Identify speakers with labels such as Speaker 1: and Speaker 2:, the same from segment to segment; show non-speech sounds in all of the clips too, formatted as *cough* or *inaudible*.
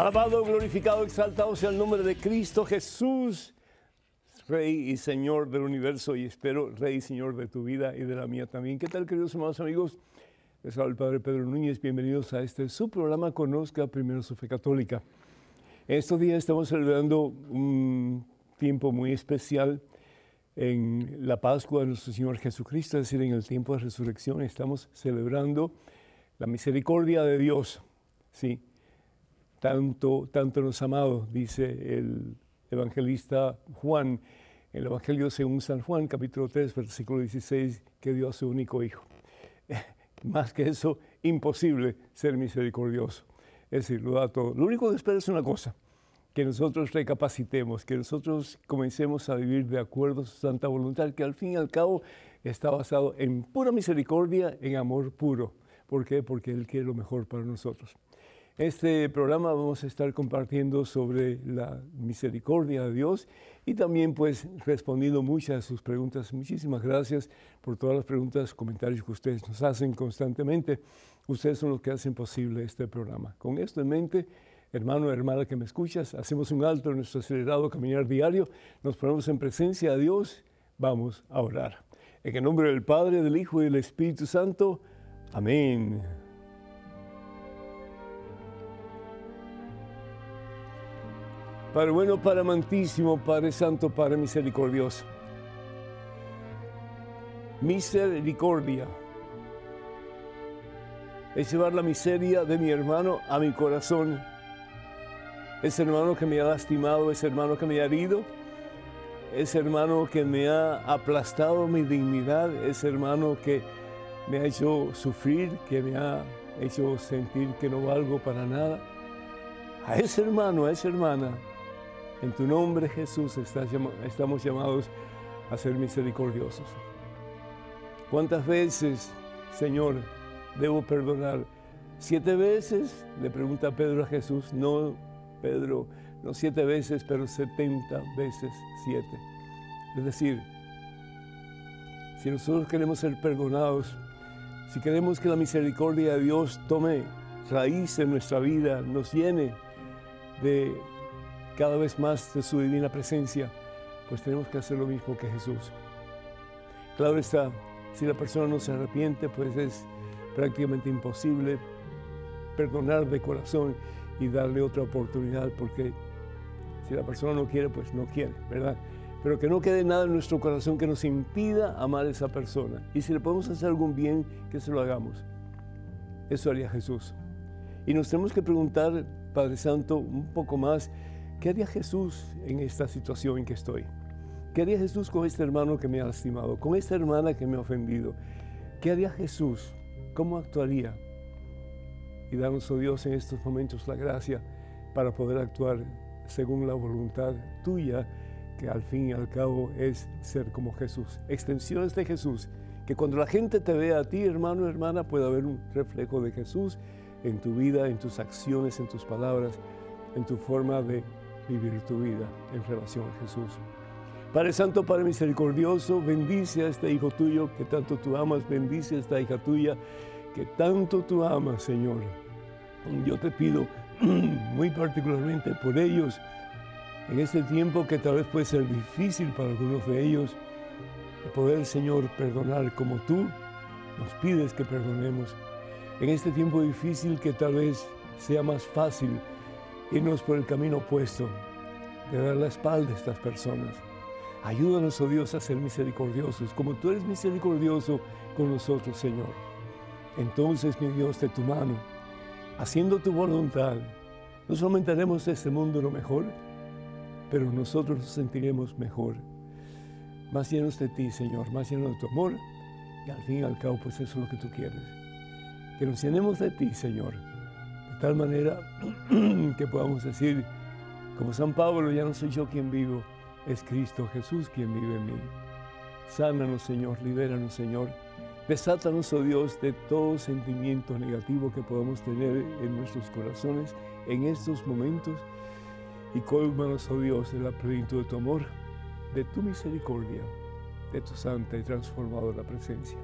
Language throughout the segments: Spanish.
Speaker 1: Alabado, glorificado, exaltado sea el nombre de Cristo Jesús, Rey y Señor del universo, y espero, Rey y Señor de tu vida y de la mía también. ¿Qué tal, queridos hermanos amigos? Les habla el Padre Pedro Núñez. Bienvenidos a este su programa Conozca Primero su Fe Católica. En estos días estamos celebrando un tiempo muy especial en la Pascua de nuestro Señor Jesucristo, es decir, en el tiempo de resurrección. Estamos celebrando la misericordia de Dios. Sí, tanto, tanto nos ha amado, dice el evangelista Juan, el Evangelio según San Juan, capítulo 3, versículo 16, que dio a su único hijo. *laughs* Más que eso, imposible ser misericordioso. Es decir, lo da todo. Lo único que espero es una cosa, que nosotros recapacitemos, que nosotros comencemos a vivir de acuerdo a su santa voluntad, que al fin y al cabo está basado en pura misericordia, en amor puro. ¿Por qué? Porque Él quiere lo mejor para nosotros. Este programa vamos a estar compartiendo sobre la misericordia de Dios y también pues respondiendo muchas de sus preguntas. Muchísimas gracias por todas las preguntas, comentarios que ustedes nos hacen constantemente. Ustedes son los que hacen posible este programa. Con esto en mente, hermano, hermana que me escuchas, hacemos un alto en nuestro acelerado caminar diario, nos ponemos en presencia de Dios, vamos a orar. En el nombre del Padre, del Hijo y del Espíritu Santo. Amén. Padre bueno, Padre amantísimo, Padre santo, Padre misericordioso. Misericordia es llevar la miseria de mi hermano a mi corazón. Ese hermano que me ha lastimado, ese hermano que me ha herido, ese hermano que me ha aplastado mi dignidad, ese hermano que me ha hecho sufrir, que me ha hecho sentir que no valgo para nada. A ese hermano, a esa hermana, en tu nombre, Jesús, estamos llamados a ser misericordiosos. ¿Cuántas veces, Señor, debo perdonar? ¿Siete veces? Le pregunta Pedro a Jesús. No, Pedro, no siete veces, pero setenta veces siete. Es decir, si nosotros queremos ser perdonados, si queremos que la misericordia de Dios tome raíz en nuestra vida, nos llene de cada vez más de su divina presencia, pues tenemos que hacer lo mismo que Jesús. Claro está, si la persona no se arrepiente, pues es prácticamente imposible perdonar de corazón y darle otra oportunidad, porque si la persona no quiere, pues no quiere, ¿verdad? Pero que no quede nada en nuestro corazón que nos impida amar a esa persona. Y si le podemos hacer algún bien, que se lo hagamos. Eso haría Jesús. Y nos tenemos que preguntar, Padre Santo, un poco más, ¿Qué haría Jesús en esta situación en que estoy? ¿Qué haría Jesús con este hermano que me ha lastimado? ¿Con esta hermana que me ha ofendido? ¿Qué haría Jesús? ¿Cómo actuaría? Y danos, oh Dios, en estos momentos la gracia para poder actuar según la voluntad tuya, que al fin y al cabo es ser como Jesús. Extensiones de Jesús, que cuando la gente te vea a ti, hermano, hermana, pueda haber un reflejo de Jesús en tu vida, en tus acciones, en tus palabras, en tu forma de vivir tu vida en relación a Jesús. Padre Santo, Padre Misericordioso, bendice a este hijo tuyo que tanto tú amas, bendice a esta hija tuya que tanto tú amas, Señor. Yo te pido *clears throat* muy particularmente por ellos, en este tiempo que tal vez puede ser difícil para algunos de ellos, de poder, Señor, perdonar como tú nos pides que perdonemos. En este tiempo difícil que tal vez sea más fácil irnos por el camino opuesto, de dar la espalda a estas personas. Ayúdanos, oh Dios, a ser misericordiosos, como tú eres misericordioso con nosotros, Señor. Entonces, mi Dios, de tu mano, haciendo tu voluntad, no solamente haremos de este mundo lo mejor, pero nosotros nos sentiremos mejor. Más llenos de ti, Señor, más llenos de tu amor, y al fin y al cabo, pues eso es lo que tú quieres. Que nos llenemos de ti, Señor tal manera *clears throat* que podamos decir, como San Pablo, ya no soy yo quien vivo, es Cristo Jesús quien vive en mí. Sánanos, Señor, libéranos, Señor. Desátanos, oh Dios, de todo sentimiento negativo que podamos tener en nuestros corazones en estos momentos y colmanos, oh Dios, de la plenitud de tu amor, de tu misericordia, de tu santa y transformadora presencia.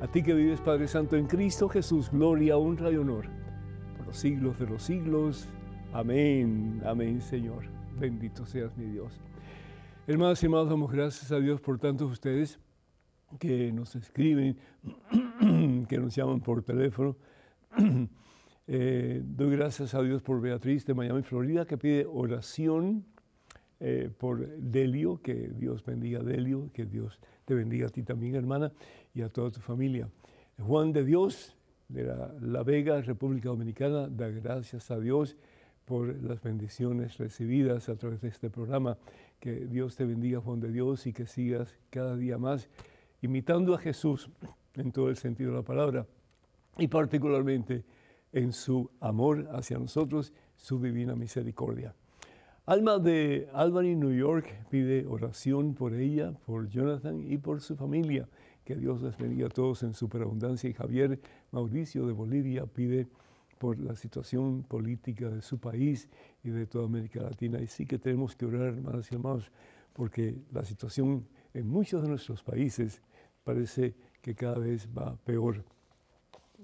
Speaker 1: A ti que vives, Padre Santo, en Cristo Jesús, gloria, honra y honor los siglos de los siglos. Amén, amén, Señor. Bendito seas mi Dios. Hermanos y hermanos, damos gracias a Dios por tantos ustedes que nos escriben, *clears throat* que nos llaman por teléfono. *clears throat* Eh, doy gracias a Dios por Beatriz de Miami, Florida, que pide oración eh, por Delio, que Dios bendiga a Delio, que Dios te bendiga a ti también, hermana, y a toda tu familia. Juan de Dios, de la, Vega, República Dominicana, da gracias a Dios por las bendiciones recibidas a través de este programa. Que Dios te bendiga, Juan de Dios, y que sigas cada día más imitando a Jesús en todo el sentido de la palabra y particularmente en su amor hacia nosotros, su divina misericordia. Alma de Albany, New York, pide oración por ella, por Jonathan y por su familia. Que Dios les bendiga a todos en superabundancia. Y Javier Mauricio de Bolivia pide por la situación política de su país y de toda América Latina. Y sí que tenemos que orar, hermanas y hermanos, porque la situación en muchos de nuestros países parece que cada vez va peor.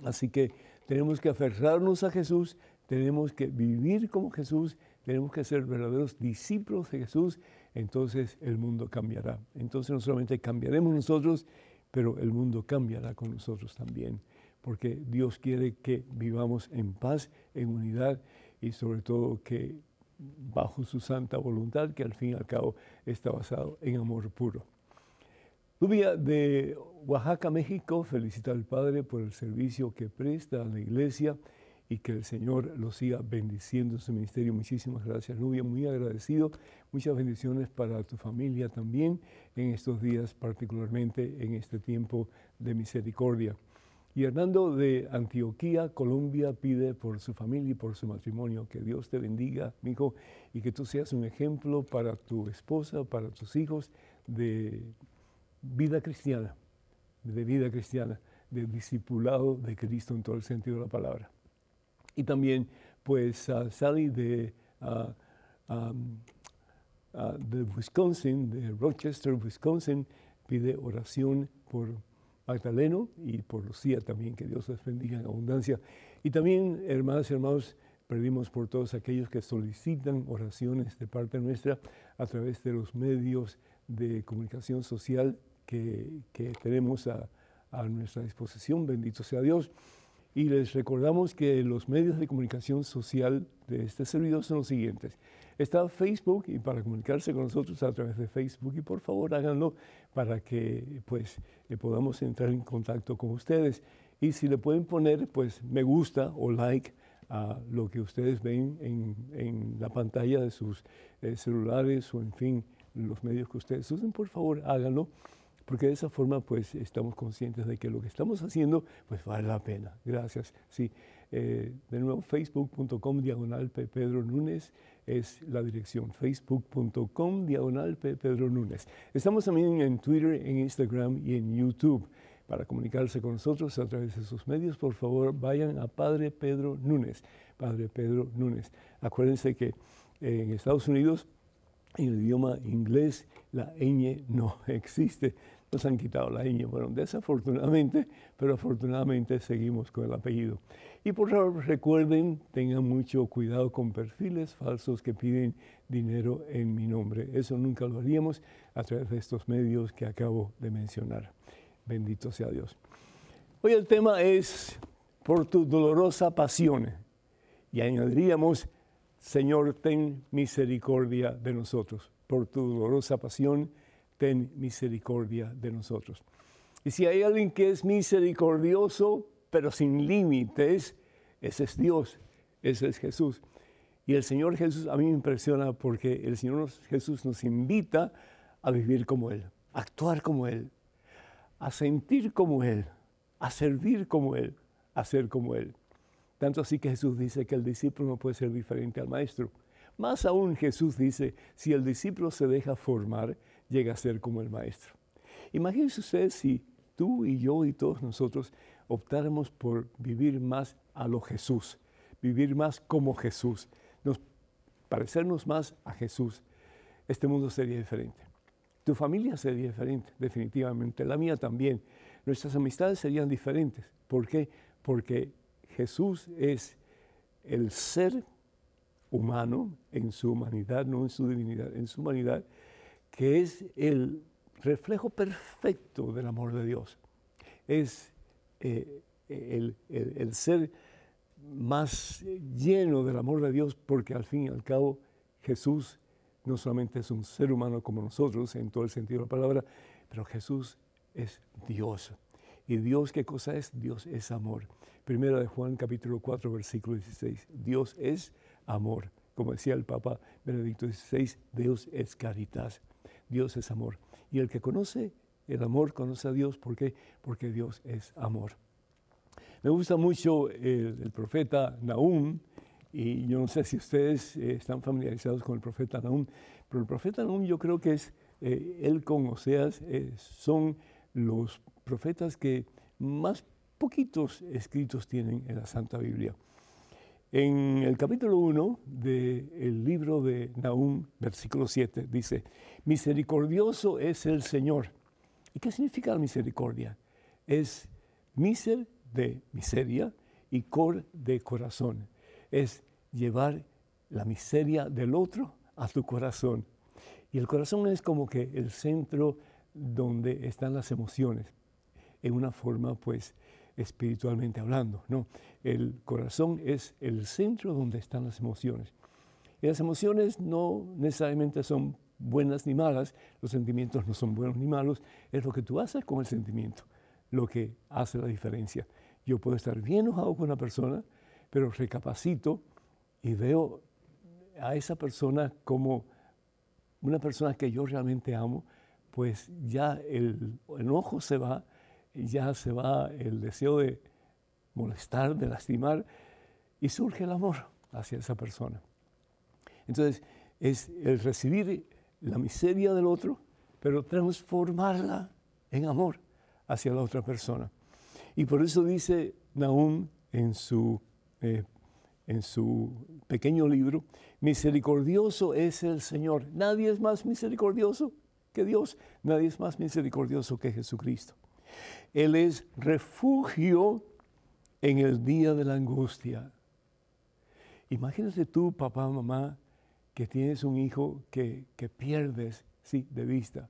Speaker 1: Así que tenemos que aferrarnos a Jesús, tenemos que vivir como Jesús, tenemos que ser verdaderos discípulos de Jesús, entonces el mundo cambiará. Entonces no solamente cambiaremos nosotros, pero el mundo cambiará con nosotros también, porque Dios quiere que vivamos en paz, en unidad y sobre todo que bajo su santa voluntad, que al fin y al cabo está basado en amor puro. Rubia de Oaxaca, México, felicita al Padre por el servicio que presta a la iglesia y que el Señor lo siga bendiciendo en su ministerio. Muchísimas gracias, Nubia, muy agradecido. Muchas bendiciones para tu familia también en estos días, particularmente en este tiempo de misericordia. Y Hernando de Antioquía, Colombia, pide por su familia y por su matrimonio que Dios te bendiga, mi hijo, y que tú seas un ejemplo para tu esposa, para tus hijos de vida cristiana, de vida cristiana, de discipulado de Cristo en todo el sentido de la palabra. Y también, pues, Sally de, de Wisconsin, de Rochester, Wisconsin, pide oración por Magdaleno y por Lucía también, que Dios les bendiga en abundancia. Y también, hermanas y hermanos, pedimos por todos aquellos que solicitan oraciones de parte nuestra a través de los medios de comunicación social que, tenemos a, nuestra disposición, bendito sea Dios. Y les recordamos que los medios de comunicación social de este servidor son los siguientes. Está Facebook y para comunicarse con nosotros a través de Facebook y por favor háganlo para que pues eh, podamos entrar en contacto con ustedes. Y si le pueden poner pues me gusta o like a lo que ustedes ven en, la pantalla de sus eh, celulares o en fin los medios que ustedes usen, por favor háganlo porque de esa forma pues estamos conscientes de que lo que estamos haciendo pues vale la pena. Gracias. Sí, eh, de nuevo facebook.com diagonal Pedro Núñez es la dirección facebook.com diagonal Pedro Núñez. Estamos también en Twitter, en Instagram y en YouTube. Para comunicarse con nosotros a través de esos medios, por favor, vayan a Padre Pedro Núñez. Padre Pedro Núñez. Acuérdense que en Estados Unidos en el idioma inglés la ñ no *laughs* existe. Nos han quitado la ñ. Bueno, desafortunadamente, pero afortunadamente seguimos con el apellido. Y por favor recuerden, tengan mucho cuidado con perfiles falsos que piden dinero en mi nombre. Eso nunca lo haríamos a través de estos medios que acabo de mencionar. Bendito sea Dios. Hoy el tema es por tu dolorosa pasión. Y añadiríamos Señor, ten misericordia de nosotros. Por tu dolorosa pasión, ten misericordia de nosotros. Y si hay alguien que es misericordioso, pero sin límites, ese es Dios, ese es Jesús. Y el Señor Jesús a mí me impresiona porque el Señor Jesús nos invita a vivir como Él, a actuar como Él, a sentir como Él, a servir como Él, a ser como Él. Tanto así que Jesús dice que el discípulo no puede ser diferente al maestro. Más aún Jesús dice, si el discípulo se deja formar, llega a ser como el maestro. Imagínense ustedes si tú y yo y todos nosotros optáramos por vivir más a lo Jesús, vivir más como Jesús, nos, parecernos más a Jesús. Este mundo sería diferente. Tu familia sería diferente, definitivamente. La mía también. Nuestras amistades serían diferentes. ¿Por qué? Porque Jesús es el ser humano en su humanidad, no en su divinidad, en su humanidad, que es el reflejo perfecto del amor de Dios. Es eh, el, el, ser más lleno del amor de Dios porque al fin y al cabo Jesús no solamente es un ser humano como nosotros en todo el sentido de la palabra, pero Jesús es Dios. ¿Y Dios qué cosa es? Dios es amor. Primera de Juan capítulo 4 versículo 16. Dios es amor. Como decía el Papa Benedicto XVI, Dios es caritas. Dios es amor. Y el que conoce el amor conoce a Dios. ¿Por qué? Porque Dios es amor. Me gusta mucho el, profeta Nahum, y yo no sé si ustedes eh, están familiarizados con el profeta Nahum, pero el profeta Nahum yo creo que es, eh, él con Oseas eh, son los profetas que más poquitos escritos tienen en la Santa Biblia. En el capítulo 1 del libro de Nahum, versículo 7, dice, misericordioso es el Señor. ¿Y qué significa la misericordia? Es miser de miseria y cor de corazón. Es llevar la miseria del otro a tu corazón. Y el corazón es como que el centro donde están las emociones, en una forma pues espiritualmente hablando. ¿no? El corazón es el centro donde están las emociones. Y las emociones no necesariamente son buenas ni malas, los sentimientos no son buenos ni malos, es lo que tú haces con el sentimiento lo que hace la diferencia. Yo puedo estar bien enojado con una persona, pero recapacito y veo a esa persona como una persona que yo realmente amo, pues ya el enojo se va ya se va el deseo de molestar, de lastimar, y surge el amor hacia esa persona. Entonces, es el recibir la miseria del otro, pero transformarla en amor hacia la otra persona. Y por eso dice Nahum en su, eh, en su pequeño libro, misericordioso es el Señor. Nadie es más misericordioso que Dios, nadie es más misericordioso que Jesucristo. Él es refugio en el día de la angustia. Imagínate tú, papá, mamá, que tienes un hijo que, pierdes, sí, de vista.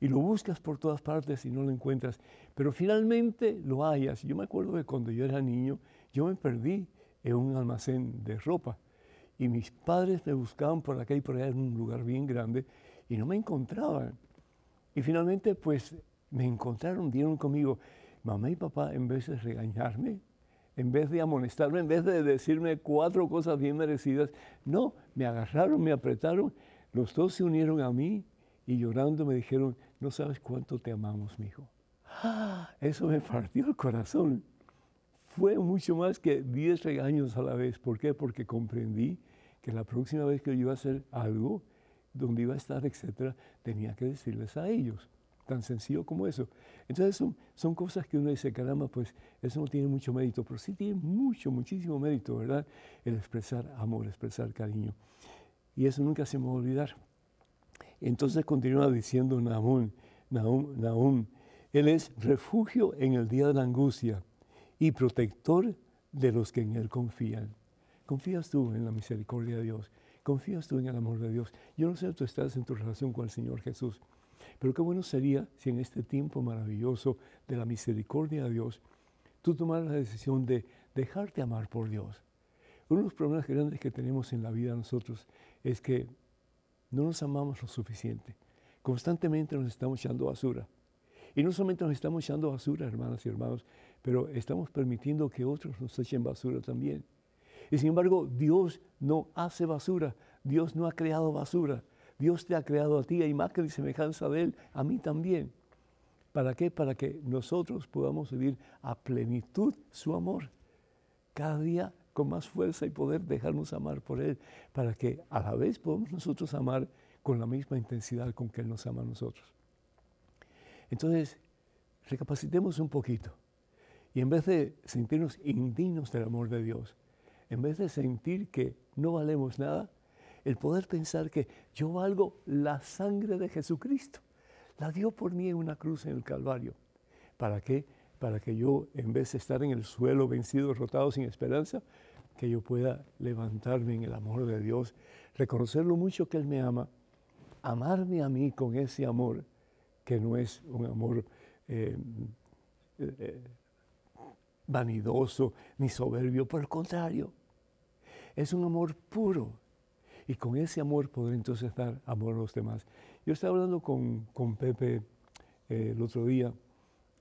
Speaker 1: Y lo buscas por todas partes y no lo encuentras. Pero finalmente lo hallas. Yo me acuerdo que cuando yo era niño, yo me perdí en un almacén de ropa. Y mis padres me buscaban por acá y por allá en un lugar bien grande y no me encontraban. Y finalmente, pues me encontraron, dieron conmigo, mamá y papá, en vez de regañarme, en vez de amonestarme, en vez de decirme cuatro cosas bien merecidas, no, me agarraron, me apretaron, los dos se unieron a mí y llorando me dijeron, no sabes cuánto te amamos, mi hijo. *gasps* Eso me partió el corazón. Fue mucho más que diez regaños a la vez. ¿Por qué? Porque comprendí que la próxima vez que yo iba a hacer algo, donde iba a estar, etcétera, tenía que decirles a ellos tan sencillo como eso. Entonces son, cosas que uno dice, caramba, pues eso no tiene mucho mérito, pero sí tiene mucho, muchísimo mérito, ¿verdad? El expresar amor, expresar cariño. Y eso nunca se me va a olvidar. Entonces continúa diciendo Nahum, Nahum, Nahum, Él es refugio en el día de la angustia y protector de los que en Él confían. ¿Confías tú en la misericordia de Dios? ¿Confías tú en el amor de Dios? Yo no sé, tú estás en tu relación con el Señor Jesús. Pero qué bueno sería si en este tiempo maravilloso de la misericordia de Dios, tú tomaras la decisión de dejarte amar por Dios. Uno de los problemas grandes que tenemos en la vida nosotros es que no nos amamos lo suficiente. Constantemente nos estamos echando basura. Y no solamente nos estamos echando basura, hermanas y hermanos, pero estamos permitiendo que otros nos echen basura también. Y sin embargo, Dios no hace basura. Dios no ha creado basura. Dios te ha creado a ti a imagen y semejanza de Él, a mí también. ¿Para qué? Para que nosotros podamos vivir a plenitud su amor. Cada día con más fuerza y poder dejarnos amar por Él, para que a la vez podamos nosotros amar con la misma intensidad con que Él nos ama a nosotros. Entonces, recapacitemos un poquito. Y en vez de sentirnos indignos del amor de Dios, en vez de sentir que no valemos nada, el poder pensar que yo valgo la sangre de Jesucristo. La dio por mí en una cruz en el Calvario. ¿Para qué? Para que yo, en vez de estar en el suelo vencido, derrotado, sin esperanza, que yo pueda levantarme en el amor de Dios, reconocer lo mucho que Él me ama, amarme a mí con ese amor que no es un amor eh, eh, vanidoso ni soberbio, por el contrario, es un amor puro. Y con ese amor poder entonces dar amor a los demás. Yo estaba hablando con, con Pepe eh, el otro día,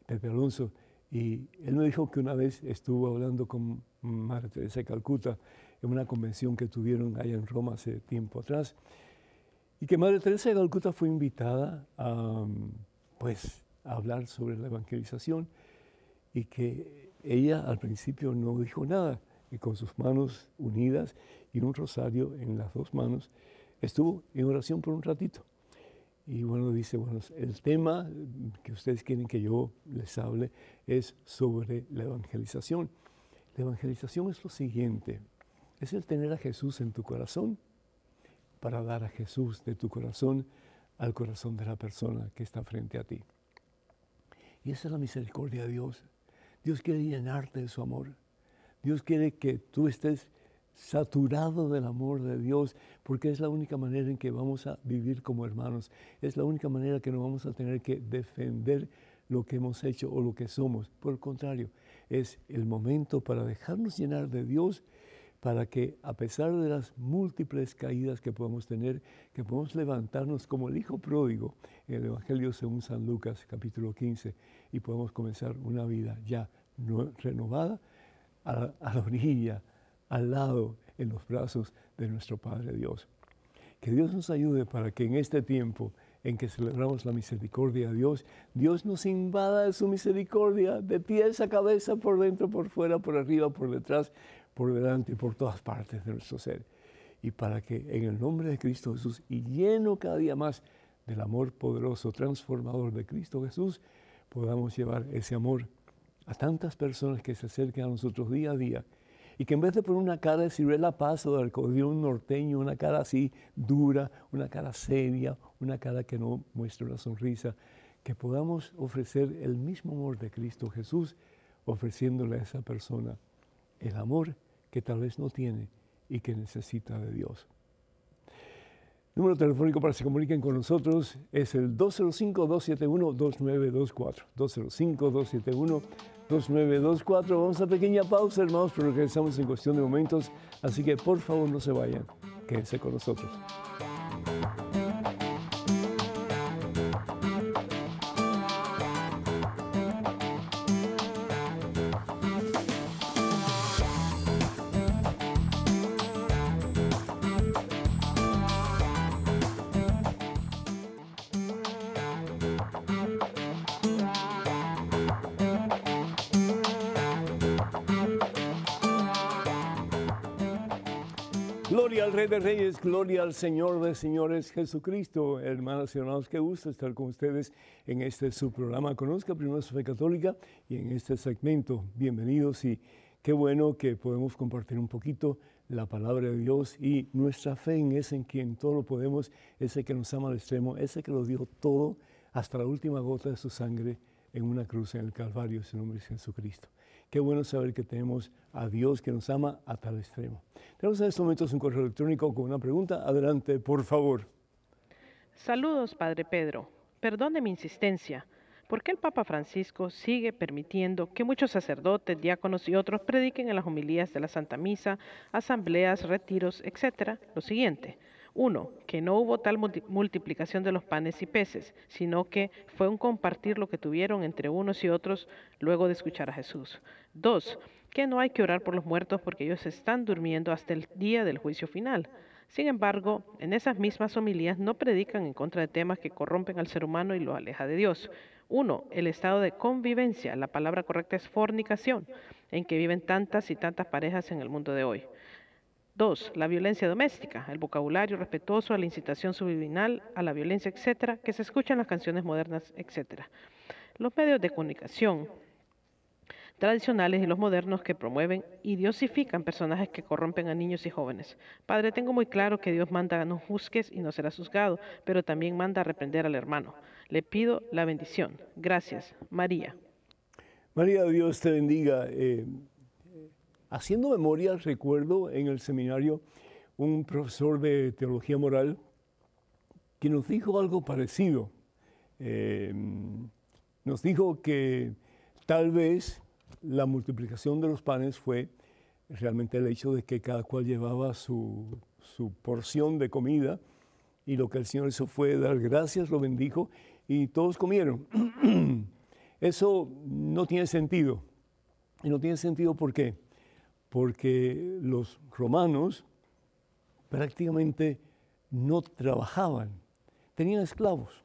Speaker 1: Pepe Alonso, y él me dijo que una vez estuvo hablando con Madre Teresa de Calcuta en una convención que tuvieron allá en Roma hace tiempo atrás, y que Madre Teresa de Calcuta fue invitada a, pues, a hablar sobre la evangelización y que ella al principio no dijo nada y con sus manos unidas y un rosario en las dos manos estuvo en oración por un ratito. Y bueno, dice, bueno, el tema que ustedes quieren que yo les hable es sobre la evangelización. La evangelización es lo siguiente, es el tener a Jesús en tu corazón para dar a Jesús de tu corazón al corazón de la persona que está frente a ti. Y esa es la misericordia de Dios. Dios quiere llenarte de su amor. Dios quiere que tú estés saturado del amor de Dios, porque es la única manera en que vamos a vivir como hermanos, es la única manera que no vamos a tener que defender lo que hemos hecho o lo que somos. Por el contrario, es el momento para dejarnos llenar de Dios, para que a pesar de las múltiples caídas que podemos tener, que podamos levantarnos como el Hijo pródigo en el Evangelio según San Lucas capítulo 15 y podamos comenzar una vida ya renovada a, la orilla al lado, en los brazos de nuestro Padre Dios. Que Dios nos ayude para que en este tiempo en que celebramos la misericordia de Dios, Dios nos invada de su misericordia, de pies a cabeza, por dentro, por fuera, por arriba, por detrás, por delante, por todas partes de nuestro ser. Y para que en el nombre de Cristo Jesús y lleno cada día más del amor poderoso, transformador de Cristo Jesús, podamos llevar ese amor a tantas personas que se acercan a nosotros día a día y que en vez de poner una cara de ciruela paso, de un norteño, una cara así dura, una cara seria, una cara que no muestre una sonrisa, que podamos ofrecer el mismo amor de Cristo Jesús, ofreciéndole a esa persona el amor que tal vez no tiene y que necesita de Dios. Número telefónico para que se comuniquen con nosotros es el 205-271-2924. 205-271-2924. 2924. Vamos a pequeña pausa, hermanos, pero regresamos en cuestión de momentos. Así que por favor no se vayan, quédense con nosotros. Al Rey de Reyes, gloria al Señor de Señores Jesucristo. Hermanas y hermanos, qué gusto estar con ustedes en este su programa Conozca Primero su Fe Católica y en este segmento. Bienvenidos y qué bueno que podemos compartir un poquito la palabra de Dios y nuestra fe en ese en quien todo lo podemos, ese que nos ama al extremo, ese que lo dio todo hasta la última gota de su sangre en una cruz en el Calvario, su nombre es Jesucristo. Qué bueno saber que tenemos a Dios que nos ama a tal extremo. Tenemos en estos momentos un correo electrónico con una pregunta. Adelante, por favor.
Speaker 2: Saludos, Padre Pedro. Perdone mi insistencia. ¿Por qué el Papa Francisco sigue permitiendo que muchos sacerdotes, diáconos y otros prediquen en las homilías de la Santa Misa, asambleas, retiros, etcétera, lo siguiente? Uno, que no hubo tal multiplicación de los panes y peces, sino que fue un compartir lo que tuvieron entre unos y otros luego de escuchar a Jesús. Dos, que no hay que orar por los muertos porque ellos están durmiendo hasta el día del juicio final. Sin embargo, en esas mismas homilías no predican en contra de temas que corrompen al ser humano y lo aleja de Dios. Uno, el estado de convivencia, la palabra correcta es fornicación, en que viven tantas y tantas parejas en el mundo de hoy. Dos, la violencia doméstica, el vocabulario respetuoso a la incitación subliminal, a la violencia, etcétera, que se escucha en las canciones modernas, etcétera. Los medios de comunicación tradicionales y los modernos que promueven y diosifican personajes que corrompen a niños y jóvenes. Padre, tengo muy claro que Dios manda a no juzgues y no serás juzgado, pero también manda a reprender al hermano. Le pido la bendición. Gracias. María.
Speaker 1: María, Dios te bendiga. Eh, haciendo memoria, recuerdo en el seminario un profesor de teología moral que nos dijo algo parecido. Eh, nos dijo que tal vez la multiplicación de los panes fue realmente el hecho de que cada cual llevaba su, su porción de comida y lo que el Señor hizo fue dar gracias, lo bendijo y todos comieron. *clears throat* Eso no tiene sentido. Y no tiene sentido ¿por qué? Porque los romanos prácticamente no trabajaban, tenían esclavos.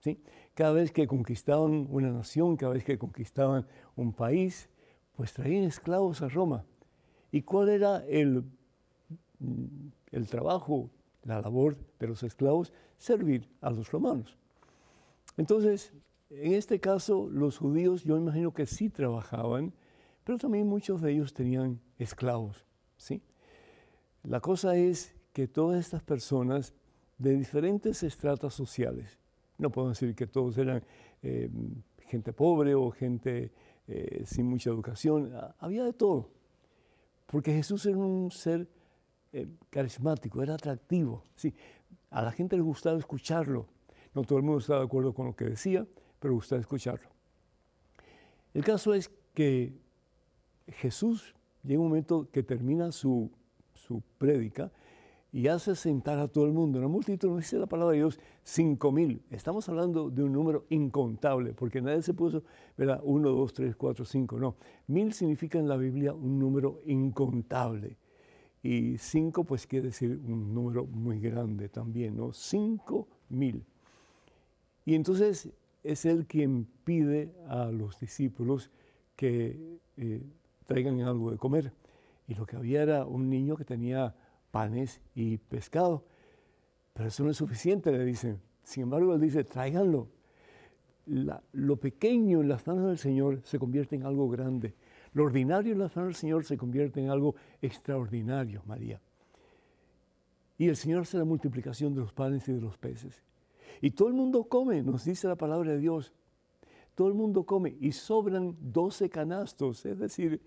Speaker 1: ¿sí? Cada vez que conquistaban una nación, cada vez que conquistaban un país, pues traían esclavos a Roma. ¿Y cuál era el, el trabajo, la labor de los esclavos? Servir a los romanos. Entonces, en este caso, los judíos, yo imagino que sí trabajaban, pero también muchos de ellos tenían esclavos. ¿sí? La cosa es que todas estas personas de diferentes estratos sociales, no puedo decir que todos eran eh, gente pobre o gente eh, sin mucha educación, había de todo, porque Jesús era un ser eh, carismático, era atractivo, ¿sí? a la gente le gustaba escucharlo, no todo el mundo estaba de acuerdo con lo que decía, pero gustaba escucharlo. El caso es que Jesús llega un momento que termina su su prédica y hace sentar a todo el mundo. En la multitud no dice la palabra de Dios cinco mil. Estamos hablando de un número incontable, porque nadie se puso, ¿verdad? Uno, dos, tres, cuatro, cinco. No. Mil significa en la Biblia un número incontable. Y cinco, pues quiere decir un número muy grande también, ¿no? Cinco mil. Y entonces es él quien pide a los discípulos que eh, traigan algo de comer y lo que había era un niño que tenía panes y pescado. Pero eso no es suficiente, le dicen. Sin embargo, él dice, tráiganlo. lo pequeño en las manos del Señor se convierte en algo grande. Lo ordinario en las manos del Señor se convierte en algo extraordinario, María. Y el Señor hace la multiplicación de los panes y de los peces. Y todo el mundo come, nos dice la palabra de Dios. Todo el mundo come y sobran 12 canastos, es decir,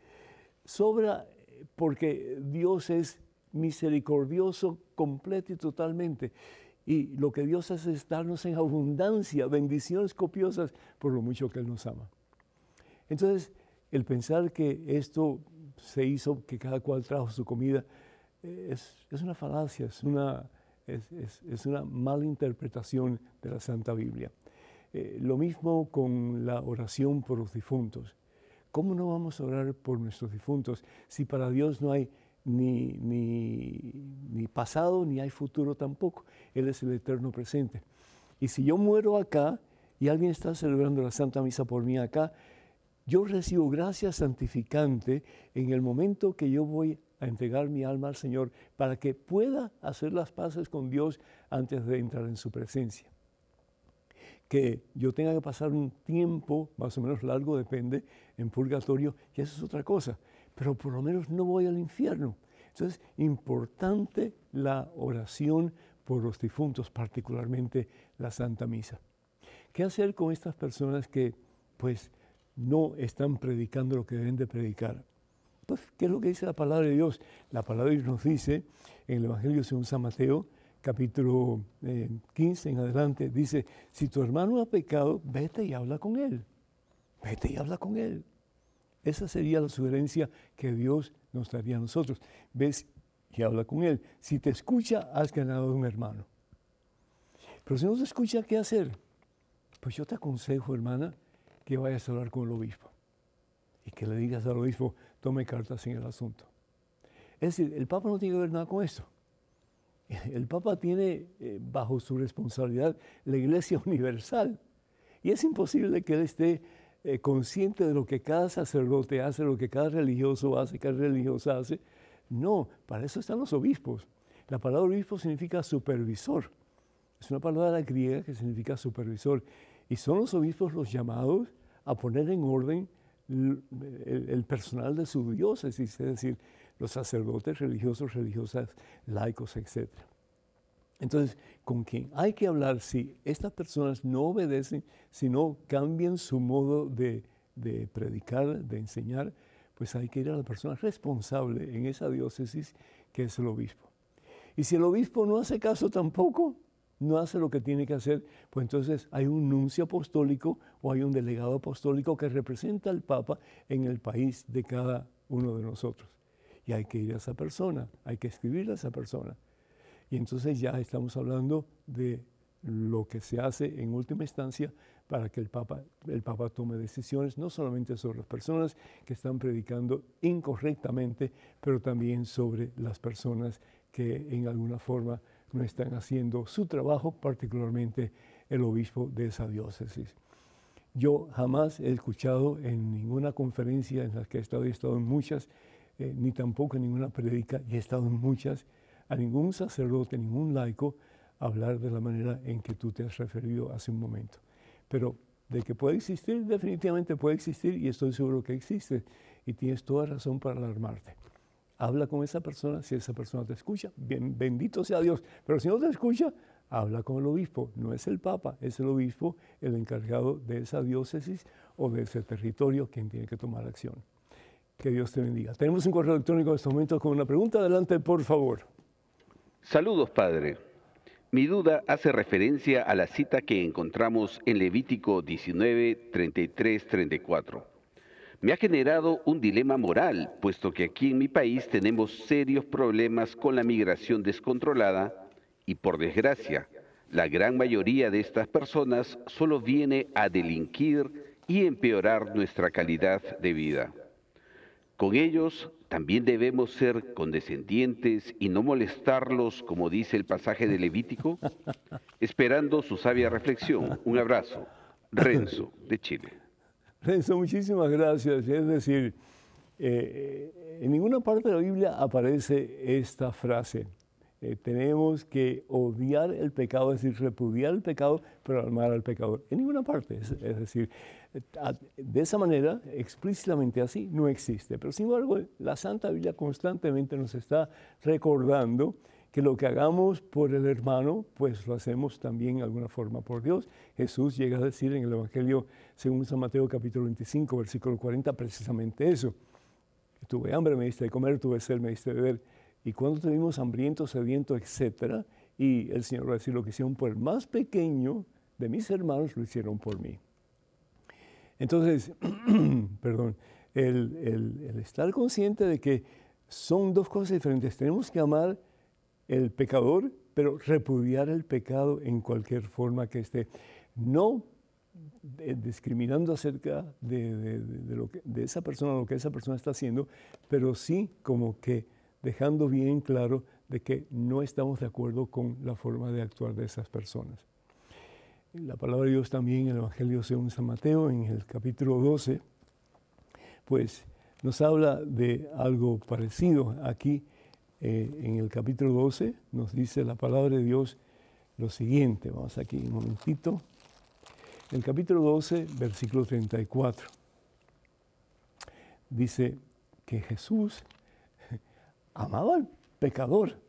Speaker 1: sobra porque Dios es misericordioso completo y totalmente. Y lo que Dios hace es darnos en abundancia, bendiciones copiosas por lo mucho que Él nos ama. Entonces, el pensar que esto se hizo, que cada cual trajo su comida, eh, es, una falacia, es una, es, una mala interpretación de la Santa Biblia. Eh, lo mismo con la oración por los difuntos. ¿Cómo no vamos a orar por nuestros difuntos si para Dios no hay ni, ni, pasado ni hay futuro tampoco? Él es el eterno presente. Y si yo muero acá y alguien está celebrando la Santa Misa por mí acá, yo recibo gracia santificante en el momento que yo voy a entregar mi alma al Señor para que pueda hacer las paces con Dios antes de entrar en su presencia que yo tenga que pasar un tiempo más o menos largo, depende, en purgatorio, y eso es otra cosa, pero por lo menos no voy al infierno. Entonces, importante la oración por los difuntos, particularmente la Santa Misa. ¿Qué hacer con estas personas que pues no están predicando lo que deben de predicar? Pues, ¿qué es lo que dice la palabra de Dios? La palabra de Dios nos dice en el Evangelio según San Mateo, capítulo 15 eh, en adelante, dice, si tu hermano ha pecado, vete y habla con él. Vete y habla con él. Esa sería la sugerencia que Dios nos daría a nosotros. Ves y habla con él. Si te escucha, has ganado un hermano. Pero si no te escucha, ¿qué hacer? Pues yo te aconsejo, hermana, que vayas a hablar con el obispo y que le digas al obispo, tome cartas en el asunto. Es decir, el Papa no tiene que ver nada con esto. El Papa tiene eh, bajo su responsabilidad la Iglesia *laughs* Universal y es imposible que él esté eh, consciente de lo que cada sacerdote hace, lo que cada religioso hace, cada religiosa hace. No, para eso están los obispos. La palabra obispo significa supervisor. Es una palabra griega que significa supervisor. Y son los obispos los llamados a poner en orden el, personal de su diócesis, es decir, los sacerdotes religiosos, religiosas, laicos, etc. Entonces, con quién hay que hablar si estas personas no obedecen, si no cambian su modo de, predicar, de enseñar, pues hay que ir a la persona responsable en esa diócesis, que es el obispo. Y si el obispo no hace caso tampoco, no hace lo que tiene que hacer, pues entonces hay un nuncio apostólico o hay un delegado apostólico que representa al Papa en el país de cada uno de nosotros. Y hay que ir a esa persona, hay que escribirle a esa persona. Y entonces ya estamos hablando de lo que se hace en última instancia para que el Papa, el Papa tome decisiones, no solamente sobre las personas que están predicando incorrectamente, pero también sobre las personas que en alguna forma no están haciendo su trabajo, particularmente el obispo de esa diócesis. Yo jamás he escuchado en ninguna conferencia en la que he estado, he estado en muchas, eh, ni tampoco en ninguna predica, y he estado en muchas, a ningún sacerdote, ningún laico, hablar de la manera en que tú te has referido hace un momento. Pero de que puede existir, definitivamente puede existir y estoy seguro que existe. Y tienes toda razón para alarmarte habla con esa persona, si esa persona te escucha, bien, bendito sea Dios, pero si no te escucha, habla con el obispo, no es el papa, es el obispo el encargado de esa diócesis o de ese territorio quien tiene que tomar acción. Que Dios te bendiga. Tenemos un correo electrónico en este momento con una pregunta. Adelante, por favor.
Speaker 3: Saludos, Padre. Mi duda hace referencia a la cita que encontramos en Levítico 19, 33, 34 me ha generado un dilema moral, puesto que aquí en mi país tenemos serios problemas con la migración descontrolada y por desgracia, la gran mayoría de estas personas solo viene a delinquir y empeorar nuestra calidad de vida. Con ellos también debemos ser condescendientes y no molestarlos, como dice el pasaje de Levítico, *laughs* esperando su sabia reflexión. Un abrazo. Renzo, de Chile.
Speaker 1: Renzo, muchísimas gracias. Es decir, eh, eh, en ninguna parte de la Biblia aparece esta frase. Eh, tenemos que odiar el pecado, es decir, repudiar el pecado, pero amar al pecador. En ninguna parte. Es, es decir, de esa manera, explícitamente así, no existe. Pero sin embargo, la Santa Biblia constantemente nos está recordando que lo que hagamos por el hermano, pues lo hacemos también de alguna forma por Dios. Jesús llega a decir en el Evangelio según San Mateo capítulo 25, versículo 40, precisamente eso. Tuve hambre, me diste de comer, tuve sed, me diste de beber. Y cuando tuvimos hambriento, sediento, etcétera, y el Señor va a decir lo que hicieron por el más pequeño de mis hermanos, lo hicieron por mí. Entonces, *clears throat* perdón, el, estar consciente de que son dos cosas diferentes. Tenemos que amar el pecador, pero repudiar el pecado en cualquier forma que esté. No discriminando acerca de, de esa persona, lo que esa persona está haciendo, pero sí como que dejando bien claro de que no estamos de acuerdo con la forma de actuar de esas personas. La palabra de Dios también en el Evangelio según San Mateo, en el capítulo 12, pues nos habla de algo parecido aquí eh, en el capítulo 12 nos dice la palabra de Dios lo siguiente. Vamos aquí un momentito. El capítulo 12, versículo 34. Dice que Jesús *laughs* amaba al pecador,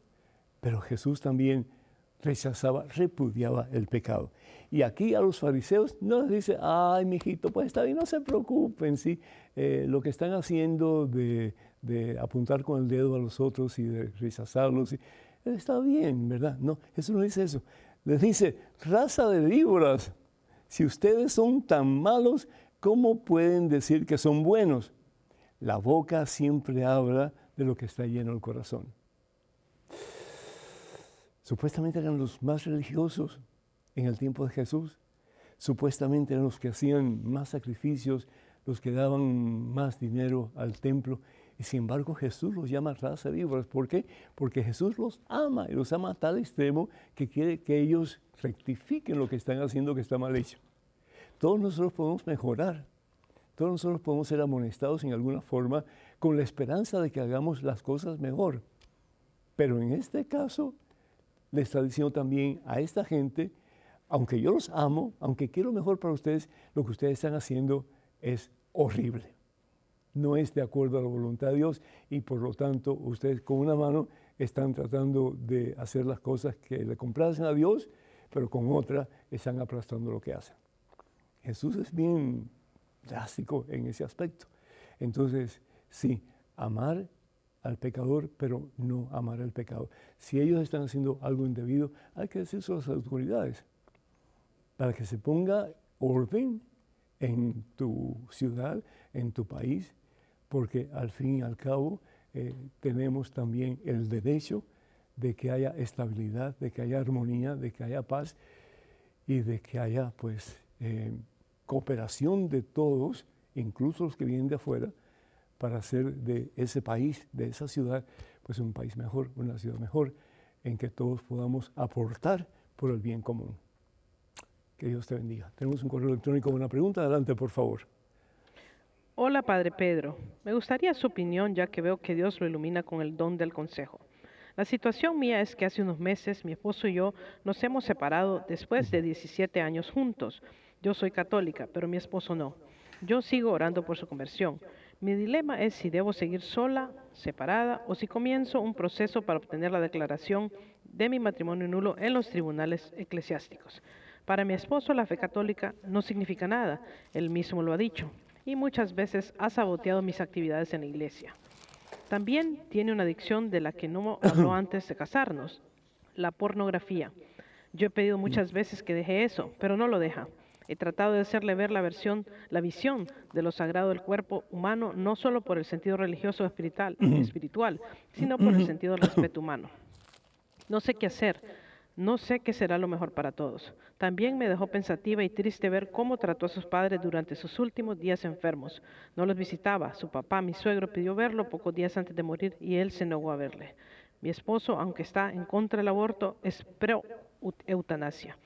Speaker 1: pero Jesús también rechazaba, repudiaba el pecado. Y aquí a los fariseos no les dice, ay, mijito, pues está bien, no se preocupen, ¿sí? Eh, lo que están haciendo de, de, apuntar con el dedo a los otros y de rechazarlos, está bien, ¿verdad? No, Jesús no dice eso. Les dice, raza de víboras, si ustedes son tan malos, ¿cómo pueden decir que son buenos? La boca siempre habla de lo que está lleno el corazón. Supuestamente eran los más religiosos en el tiempo de Jesús. Supuestamente eran los que hacían más sacrificios, los que daban más dinero al templo. Y sin embargo Jesús los llama raza víboras. ¿Por qué? Porque Jesús los ama y los ama a tal extremo que quiere que ellos rectifiquen lo que están haciendo que está mal hecho. Todos nosotros podemos mejorar. Todos nosotros podemos ser amonestados en alguna forma con la esperanza de que hagamos las cosas mejor. Pero en este caso, le está diciendo también a esta gente, aunque yo los amo, aunque quiero mejor para ustedes, lo que ustedes están haciendo es horrible. No es de acuerdo a la voluntad de Dios y por lo tanto ustedes con una mano están tratando de hacer las cosas que le complacen a Dios, pero con otra están aplastando lo que hacen. Jesús es bien drástico en ese aspecto. Entonces, sí, amar al pecador, pero no amar al pecado. Si ellos están haciendo algo indebido, hay que decirlo a las autoridades para que se ponga orden en tu ciudad, en tu país, porque al fin y al cabo eh, tenemos también el derecho de que haya estabilidad, de que haya armonía, de que haya paz y de que haya pues eh, cooperación de todos, incluso los que vienen de afuera, para hacer de ese país, de esa ciudad, pues un país mejor, una ciudad mejor, en que todos podamos aportar por el bien común. Que Dios te bendiga. Tenemos un correo electrónico con una pregunta. Adelante, por favor.
Speaker 2: Hola, Padre Pedro. Me gustaría su opinión, ya que veo que Dios lo ilumina con el don del consejo. La situación mía es que hace unos meses mi esposo y yo nos hemos separado después de 17 años juntos. Yo soy católica, pero mi esposo no. Yo sigo orando por su conversión. Mi dilema es si debo seguir sola, separada, o si comienzo un proceso para obtener la declaración de mi matrimonio nulo en los tribunales eclesiásticos. Para mi esposo la fe católica no significa nada, él mismo lo ha dicho, y muchas veces ha saboteado mis actividades en la iglesia. También tiene una adicción de la que no habló *coughs* antes de casarnos, la pornografía. Yo he pedido muchas veces que deje eso, pero no lo deja. He tratado de hacerle ver la versión, la visión de lo sagrado del cuerpo humano, no solo por el sentido religioso o espiritual, espiritual, sino por el sentido del respeto humano. No sé qué hacer, no sé qué será lo mejor para todos. También me dejó pensativa y triste ver cómo trató a sus padres durante sus últimos días enfermos. No los visitaba. Su papá, mi suegro, pidió verlo pocos días antes de morir y él se negó a verle. Mi esposo, aunque está en contra del aborto, es pro eutanasia.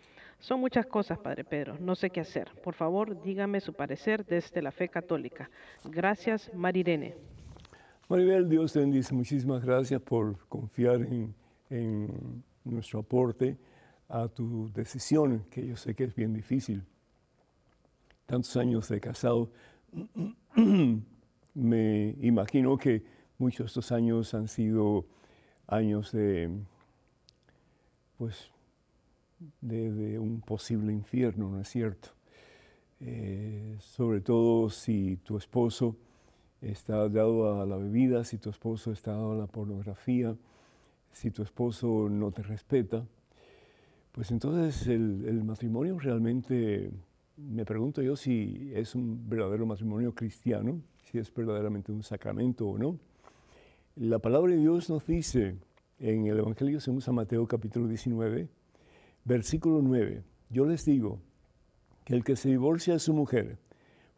Speaker 2: Son muchas cosas, Padre Pedro. No sé qué hacer. Por favor, dígame su parecer desde la fe católica. Gracias, Marirene.
Speaker 1: Maribel, Dios te bendice. Muchísimas gracias por confiar en, nuestro aporte a tu decisión, que yo sé que es bien difícil. Tantos años de casado, *clears throat* me imagino que muchos de estos años han sido años de, pues, de, un posible infierno, ¿no es cierto? Eh, sobre todo si tu esposo está dado a la bebida, si tu esposo está dado a la pornografía, si tu esposo no te respeta, pues entonces el, el, matrimonio realmente, me pregunto yo si es un verdadero matrimonio cristiano, si es verdaderamente un sacramento o no. La palabra de Dios nos dice en el Evangelio según San Mateo capítulo 19, Versículo 9. Yo les digo que el que se divorcia de su mujer,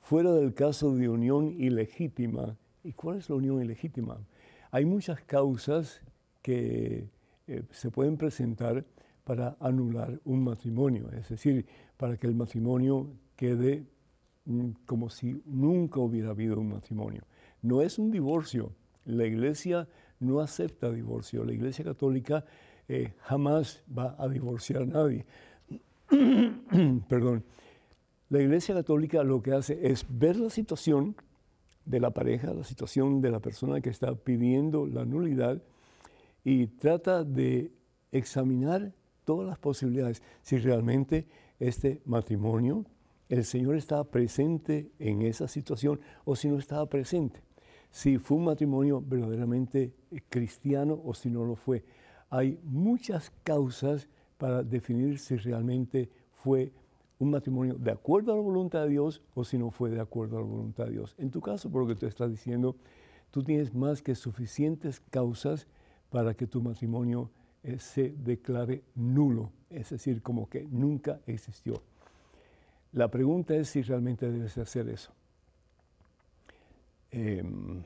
Speaker 1: fuera del caso de unión ilegítima, ¿y cuál es la unión ilegítima? Hay muchas causas que eh, se pueden presentar para anular un matrimonio, es decir, para que el matrimonio quede mm, como si nunca hubiera habido un matrimonio. No es un divorcio, la iglesia no acepta divorcio, la iglesia católica eh, jamás va a divorciar a nadie. *clears throat* Perdón. La Iglesia Católica lo que hace es ver la situación de la pareja, la situación de la persona que está pidiendo la nulidad y trata de examinar todas las posibilidades. Si realmente este matrimonio, el Señor estaba presente en esa situación o si no estaba presente. Si fue un matrimonio verdaderamente cristiano o si no lo fue hay muchas causas para definir si realmente fue un matrimonio de acuerdo a la voluntad de Dios o si no fue de acuerdo a la voluntad de Dios. En tu caso, por lo que tú estás diciendo, tú tienes más que suficientes causas para que tu matrimonio eh, se declare nulo, es decir, como que nunca existió. La pregunta es si realmente debes hacer eso. Em,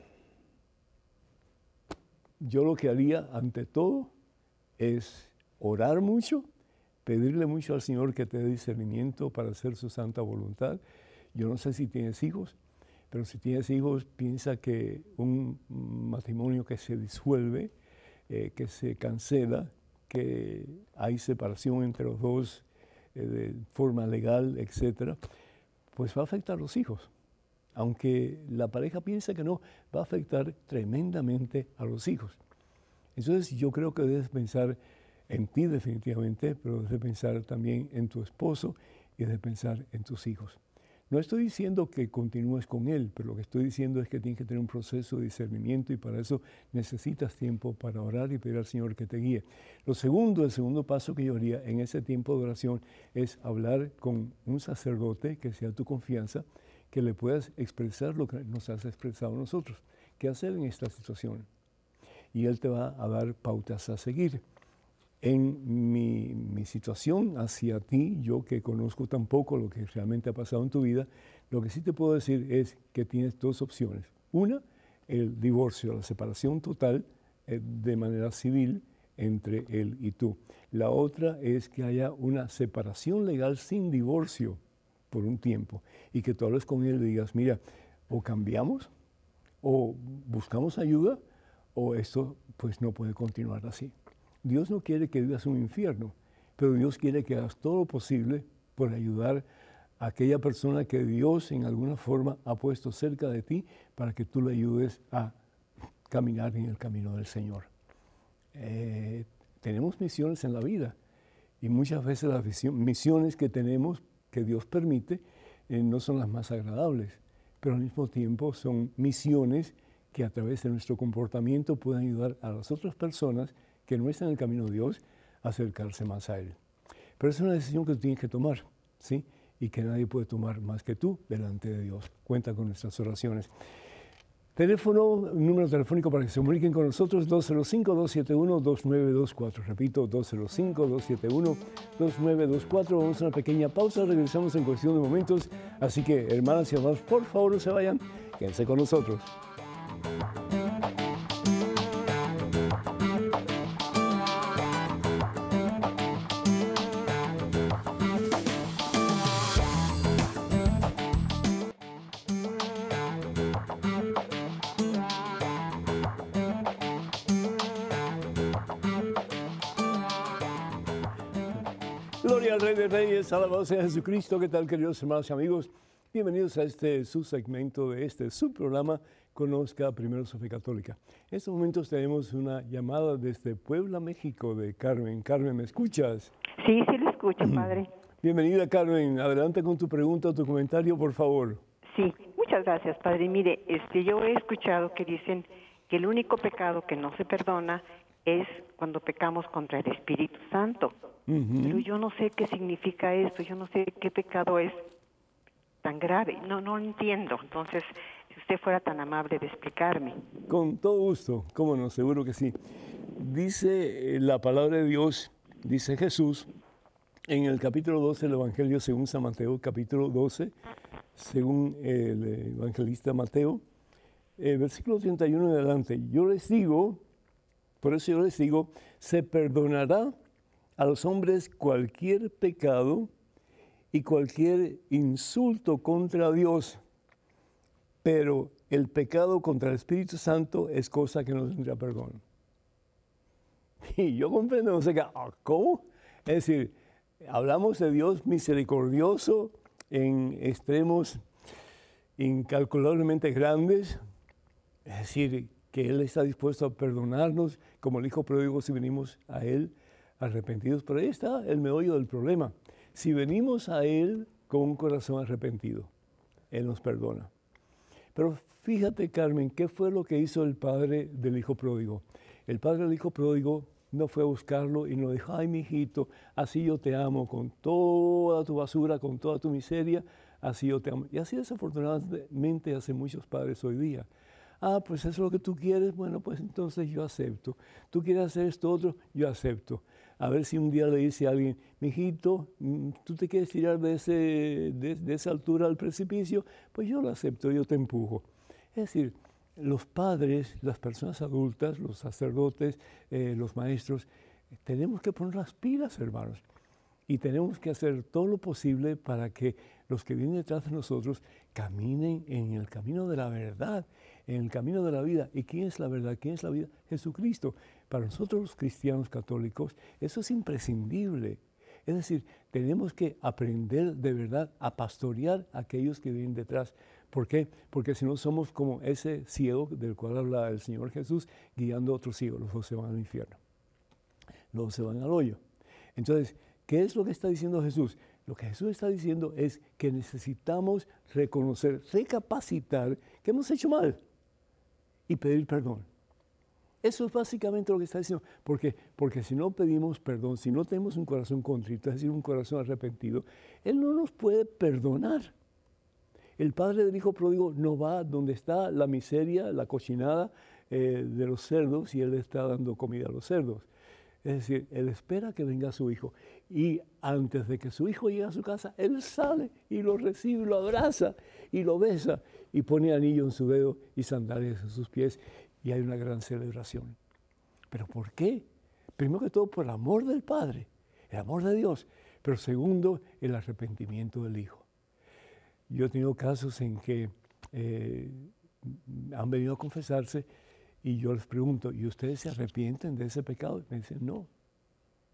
Speaker 1: yo lo que haría ante todo es orar mucho, pedirle mucho al Señor que te dé discernimiento para hacer su santa voluntad. Yo no sé si tienes hijos, pero si tienes hijos, piensa que un matrimonio que se disuelve, eh, que se cancela, que hay separación entre los dos eh, de forma legal, etcétera, pues va a afectar a los hijos. Aunque la pareja piensa que no, va a afectar tremendamente a los hijos. Entonces yo creo que debes pensar en ti definitivamente, pero debes pensar también en tu esposo y debes pensar en tus hijos. No estoy diciendo que continúes con Él, pero lo que estoy diciendo es que tienes que tener un proceso de discernimiento y para eso necesitas tiempo para orar y pedir al Señor que te guíe. Lo segundo, el segundo paso que yo haría en ese tiempo de oración es hablar con un sacerdote que sea tu confianza, que le puedas expresar lo que nos has expresado nosotros. ¿Qué hacer en esta situación? Y Él te va a dar pautas a seguir en mi, situación hacia ti, yo que conozco tan poco lo que realmente ha pasado en tu vida, lo que sí te puedo decir es que tienes dos opciones. Una, el divorcio, la separación total eh, de manera civil entre él y tú. La otra es que haya una separación legal sin divorcio por un tiempo y que tú hables con él y digas, mira, o cambiamos o buscamos ayuda o esto pues no puede continuar así. Dios no quiere que vivas un infierno, pero Dios quiere que hagas todo lo posible por ayudar a aquella persona que Dios en alguna forma ha puesto cerca de ti para que tú le ayudes a caminar en el camino del Señor. Eh, tenemos misiones en la vida y muchas veces las misiones que tenemos, que Dios permite, eh, no son las más agradables, pero al mismo tiempo son misiones que a través de nuestro comportamiento pueden ayudar a las otras personas que no está en el camino de Dios, acercarse más a Él. Pero es una decisión que tú tienes que tomar, ¿sí? Y que nadie puede tomar más que tú delante de Dios. Cuenta con nuestras oraciones. Teléfono, número telefónico para que se comuniquen con nosotros, 205-271-2924. Repito, 205-271-2924. Vamos a una pequeña pausa, regresamos en cuestión de momentos. Así que, hermanas y hermanos, por favor no se vayan, quédense con nosotros. Gloria al Rey de Reyes, alabado sea Jesucristo. ¿Qué tal, queridos hermanos y amigos? Bienvenidos a este subsegmento de este subprograma Conozca Primero su Fe Católica. En estos momentos tenemos una llamada desde Puebla, México, de Carmen. Carmen, ¿me escuchas?
Speaker 4: Sí, sí lo escucho, padre.
Speaker 1: Bienvenida, Carmen. Adelante con tu pregunta o tu comentario, por favor.
Speaker 4: Sí, muchas gracias, padre. Mire, este, yo he escuchado que dicen que el único pecado que no se perdona es cuando pecamos contra el Espíritu Santo. Pero yo no sé qué significa esto, yo no sé qué pecado es tan grave, no, no entiendo. Entonces, si usted fuera tan amable de explicarme.
Speaker 1: Con todo gusto, cómo no, seguro que sí. Dice eh, la palabra de Dios, dice Jesús, en el capítulo 12 del Evangelio según San Mateo, capítulo 12, según el evangelista Mateo, eh, versículo 31 en adelante. Yo les digo, por eso yo les digo, se perdonará a los hombres cualquier pecado y cualquier insulto contra Dios, pero el pecado contra el Espíritu Santo es cosa que no tendrá perdón. *laughs* Y yo comprendo, no sé qué, ah, ¿cómo? Es decir, hablamos de Dios misericordioso en extremos incalculablemente grandes, es decir, que Él está dispuesto a perdonarnos como el Hijo pródigo si venimos a Él arrepentidos. Pero ahí está el meollo del problema. Si venimos a Él con un corazón arrepentido, Él nos perdona. Pero fíjate, Carmen, ¿qué fue lo que hizo el padre del hijo pródigo? El padre del hijo pródigo no fue a buscarlo y no dijo, ay, mi hijito, así yo te amo con toda tu basura, con toda tu miseria, así yo te amo. Y así desafortunadamente hace muchos padres hoy día. Ah, pues eso es lo que tú quieres, bueno, pues entonces yo acepto. Tú quieres hacer esto otro, yo acepto a ver si un día le dice a alguien, mijito, mm, tú te quieres tirar de, ese, de, esa altura al precipicio, pues yo lo acepto, yo te empujo. Es decir, los padres, las personas adultas, los sacerdotes, eh, los maestros, tenemos que poner las pilas, hermanos. Y tenemos que hacer todo lo posible para que los que vienen detrás de nosotros caminen en el camino de la verdad, en el camino de la vida. ¿Y quién es la verdad? ¿Quién es la vida? Jesucristo. Para nosotros los cristianos católicos eso es imprescindible. Es decir, tenemos que aprender de verdad a pastorear a aquellos que vienen detrás. ¿Por qué? Porque si no somos como ese ciego del cual habla el Señor Jesús, guiando a otros ciegos. Los dos se van al infierno. Los se van al hoyo. Entonces, ¿qué es lo que está diciendo Jesús? Lo que Jesús está diciendo es que necesitamos reconocer, recapacitar que hemos hecho mal y pedir perdón. Eso es básicamente lo que está diciendo. Porque, si no pedimos perdón, si no tenemos un corazón contrito, es decir, un corazón arrepentido, Él no nos puede perdonar. El padre del hijo pródigo no va donde está la miseria, la cochinada eh, de los cerdos y Él está dando comida a los cerdos. Es decir, Él espera que venga su hijo. Y antes de que su hijo llegue a su casa, Él sale y lo recibe, lo abraza y lo besa y pone anillo en su dedo y sandalias en sus pies y hay una gran celebración. ¿Pero por qué? Primero que todo por el amor del Padre, el amor de Dios, pero segundo, el arrepentimiento del Hijo. Yo he tenido casos en que eh, han venido a confesarse y yo les pregunto, ¿y ustedes se arrepienten de ese pecado? Me dicen, no,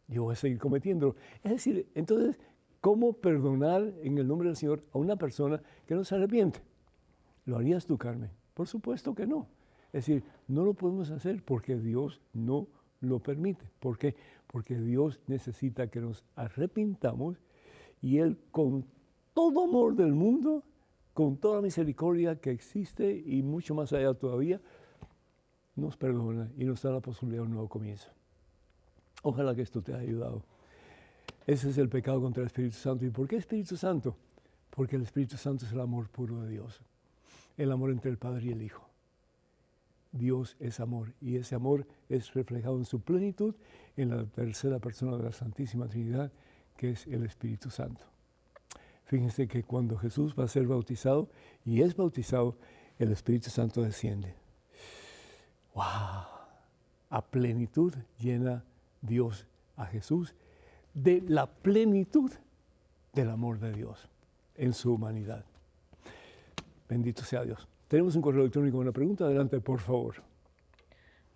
Speaker 1: yo voy a seguir cometiéndolo. Es decir, entonces, ¿cómo perdonar en el nombre del Señor a una persona que no se arrepiente? ¿Lo harías tú, Carmen? Por supuesto que no. Es decir, no lo podemos hacer porque Dios no lo permite. ¿Por qué? Porque Dios necesita que nos arrepintamos y Él con todo amor del mundo, con toda misericordia que existe y mucho más allá todavía, nos perdona y nos da la posibilidad de un nuevo comienzo. Ojalá que esto te haya ayudado. Ese es el pecado contra el Espíritu Santo. ¿Y por qué Espíritu Santo? Porque el Espíritu Santo es el amor puro de Dios, el amor entre el Padre y el Hijo. Dios es amor y ese amor es reflejado en su plenitud en la tercera persona de la Santísima Trinidad, que es el Espíritu Santo. Fíjense que cuando Jesús va a ser bautizado y es bautizado, el Espíritu Santo desciende. ¡Wow! A plenitud llena Dios a Jesús de la plenitud del amor de Dios en su humanidad. Bendito sea Dios. Tenemos un correo electrónico con una pregunta. Adelante, por favor.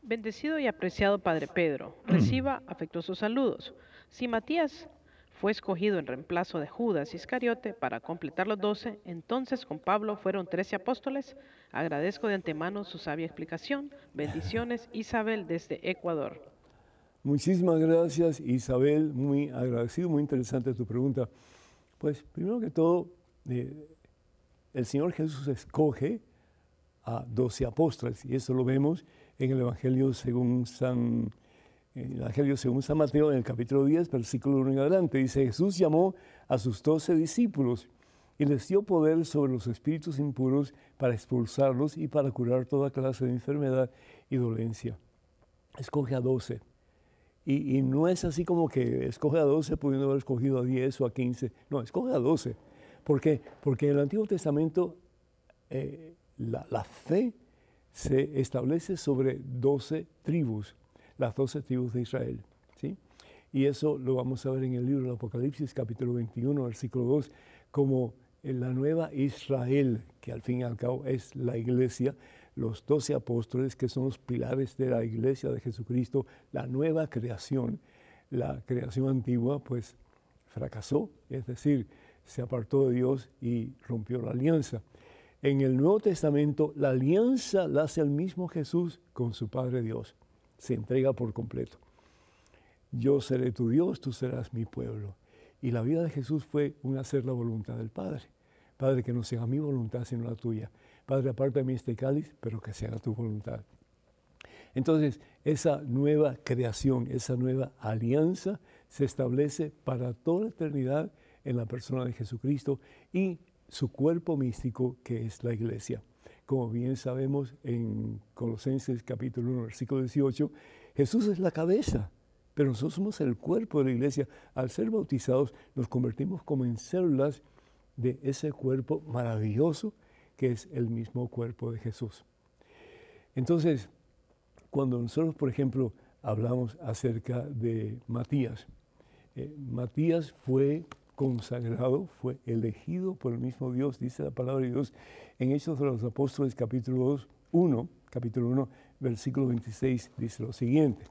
Speaker 2: Bendecido y apreciado Padre Pedro, *clears throat* reciba afectuosos saludos. Si Matías fue escogido en reemplazo de Judas Iscariote para completar los doce, entonces con Pablo fueron trece apóstoles. Agradezco de antemano su sabia explicación. Bendiciones, *laughs* Isabel, desde Ecuador.
Speaker 1: Muchísimas gracias, Isabel. Muy agradecido, muy interesante tu pregunta. Pues primero que todo, eh, el Señor Jesús escoge a doce apóstoles. Y eso lo vemos en el Evangelio según San, el Evangelio según San Mateo, en el capítulo 10, versículo 1 en adelante. Dice, Jesús llamó a sus doce discípulos y les dio poder sobre los espíritus impuros para expulsarlos y para curar toda clase de enfermedad y dolencia. Escoge a doce. Y, y, no es así como que escoge a doce pudiendo haber escogido a diez o a quince. No, escoge a doce. ¿Por qué? Porque en el Antiguo Testamento eh, la, fe se establece sobre doce tribus, las doce tribus de Israel. ¿sí? Y eso lo vamos a ver en el libro del Apocalipsis, capítulo 21, versículo 2, como en la nueva Israel, que al fin y al cabo es la iglesia, los doce apóstoles, que son los pilares de la iglesia de Jesucristo, la nueva creación. La creación antigua, pues, fracasó, es decir, se apartó de Dios y rompió la alianza. En el Nuevo Testamento, la alianza la hace el mismo Jesús con su Padre Dios. Se entrega por completo. Yo seré tu Dios, tú serás mi pueblo. Y la vida de Jesús fue un hacer la voluntad del Padre. Padre, que no sea mi voluntad, sino la tuya. Padre, aparte de mí este cáliz, pero que sea tu voluntad. Entonces, esa nueva creación, esa nueva alianza se establece para toda la eternidad en la persona de Jesucristo y su cuerpo místico que es la iglesia. Como bien sabemos en Colosenses capítulo 1, versículo 18, Jesús es la cabeza, pero nosotros somos el cuerpo de la iglesia. Al ser bautizados nos convertimos como en células de ese cuerpo maravilloso que es el mismo cuerpo de Jesús. Entonces, cuando nosotros, por ejemplo, hablamos acerca de Matías, eh, Matías fue consagrado, fue elegido por el mismo Dios, dice la palabra de Dios en Hechos de los Apóstoles capítulo 2, 1, capítulo 1, versículo 26, dice lo siguiente.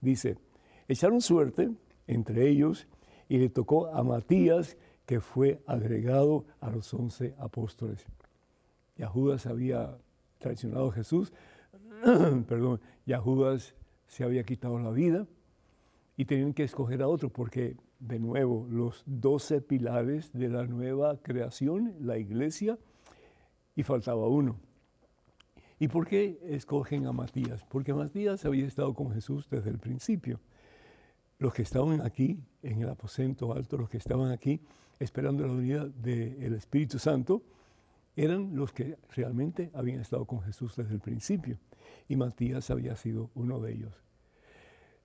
Speaker 1: Dice, echaron suerte entre ellos y le tocó a Matías, que fue agregado a los once apóstoles. Ya Judas había traicionado a Jesús, *clears throat* perdón, ya Judas se había quitado la vida y tenían que escoger a otro porque de nuevo los doce pilares de la nueva creación, la iglesia, y faltaba uno. ¿Y por qué escogen a Matías? Porque Matías había estado con Jesús desde el principio. Los que estaban aquí, en el aposento alto, los que estaban aquí esperando la unidad del Espíritu Santo, eran los que realmente habían estado con Jesús desde el principio. Y Matías había sido uno de ellos.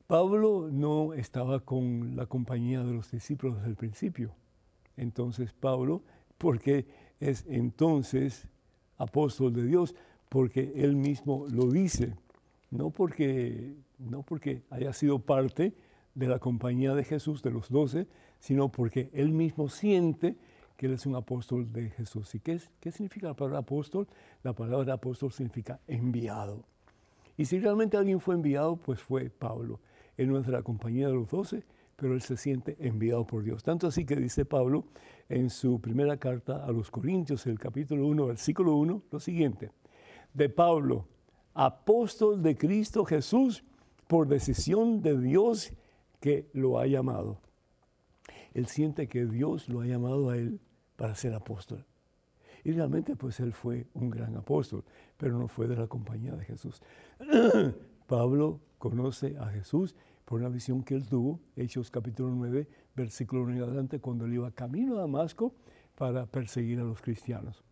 Speaker 1: Pablo no estaba con la compañía de los discípulos desde el principio. Entonces Pablo, porque es entonces apóstol de Dios, porque él mismo lo dice, no porque, no porque haya sido parte de la compañía de Jesús, de los doce, sino porque él mismo siente que él es un apóstol de Jesús. ¿Y qué, qué significa la palabra apóstol? La palabra apóstol significa enviado. Y si realmente alguien fue enviado, pues fue Pablo. Él no es de la compañía de los doce, pero él se siente enviado por Dios. Tanto así que dice Pablo en su primera carta a los Corintios, el capítulo 1, versículo 1, lo siguiente. De Pablo, apóstol de Cristo Jesús, por decisión de Dios que lo ha llamado. Él siente que Dios lo ha llamado a él para ser apóstol. Y realmente pues él fue un gran apóstol, pero no fue de la compañía de Jesús. *clears throat* Pablo conoce a Jesús por una visión que él tuvo, Hechos capítulo 9, versículo 1 y adelante, cuando él iba camino a Damasco para perseguir a los cristianos.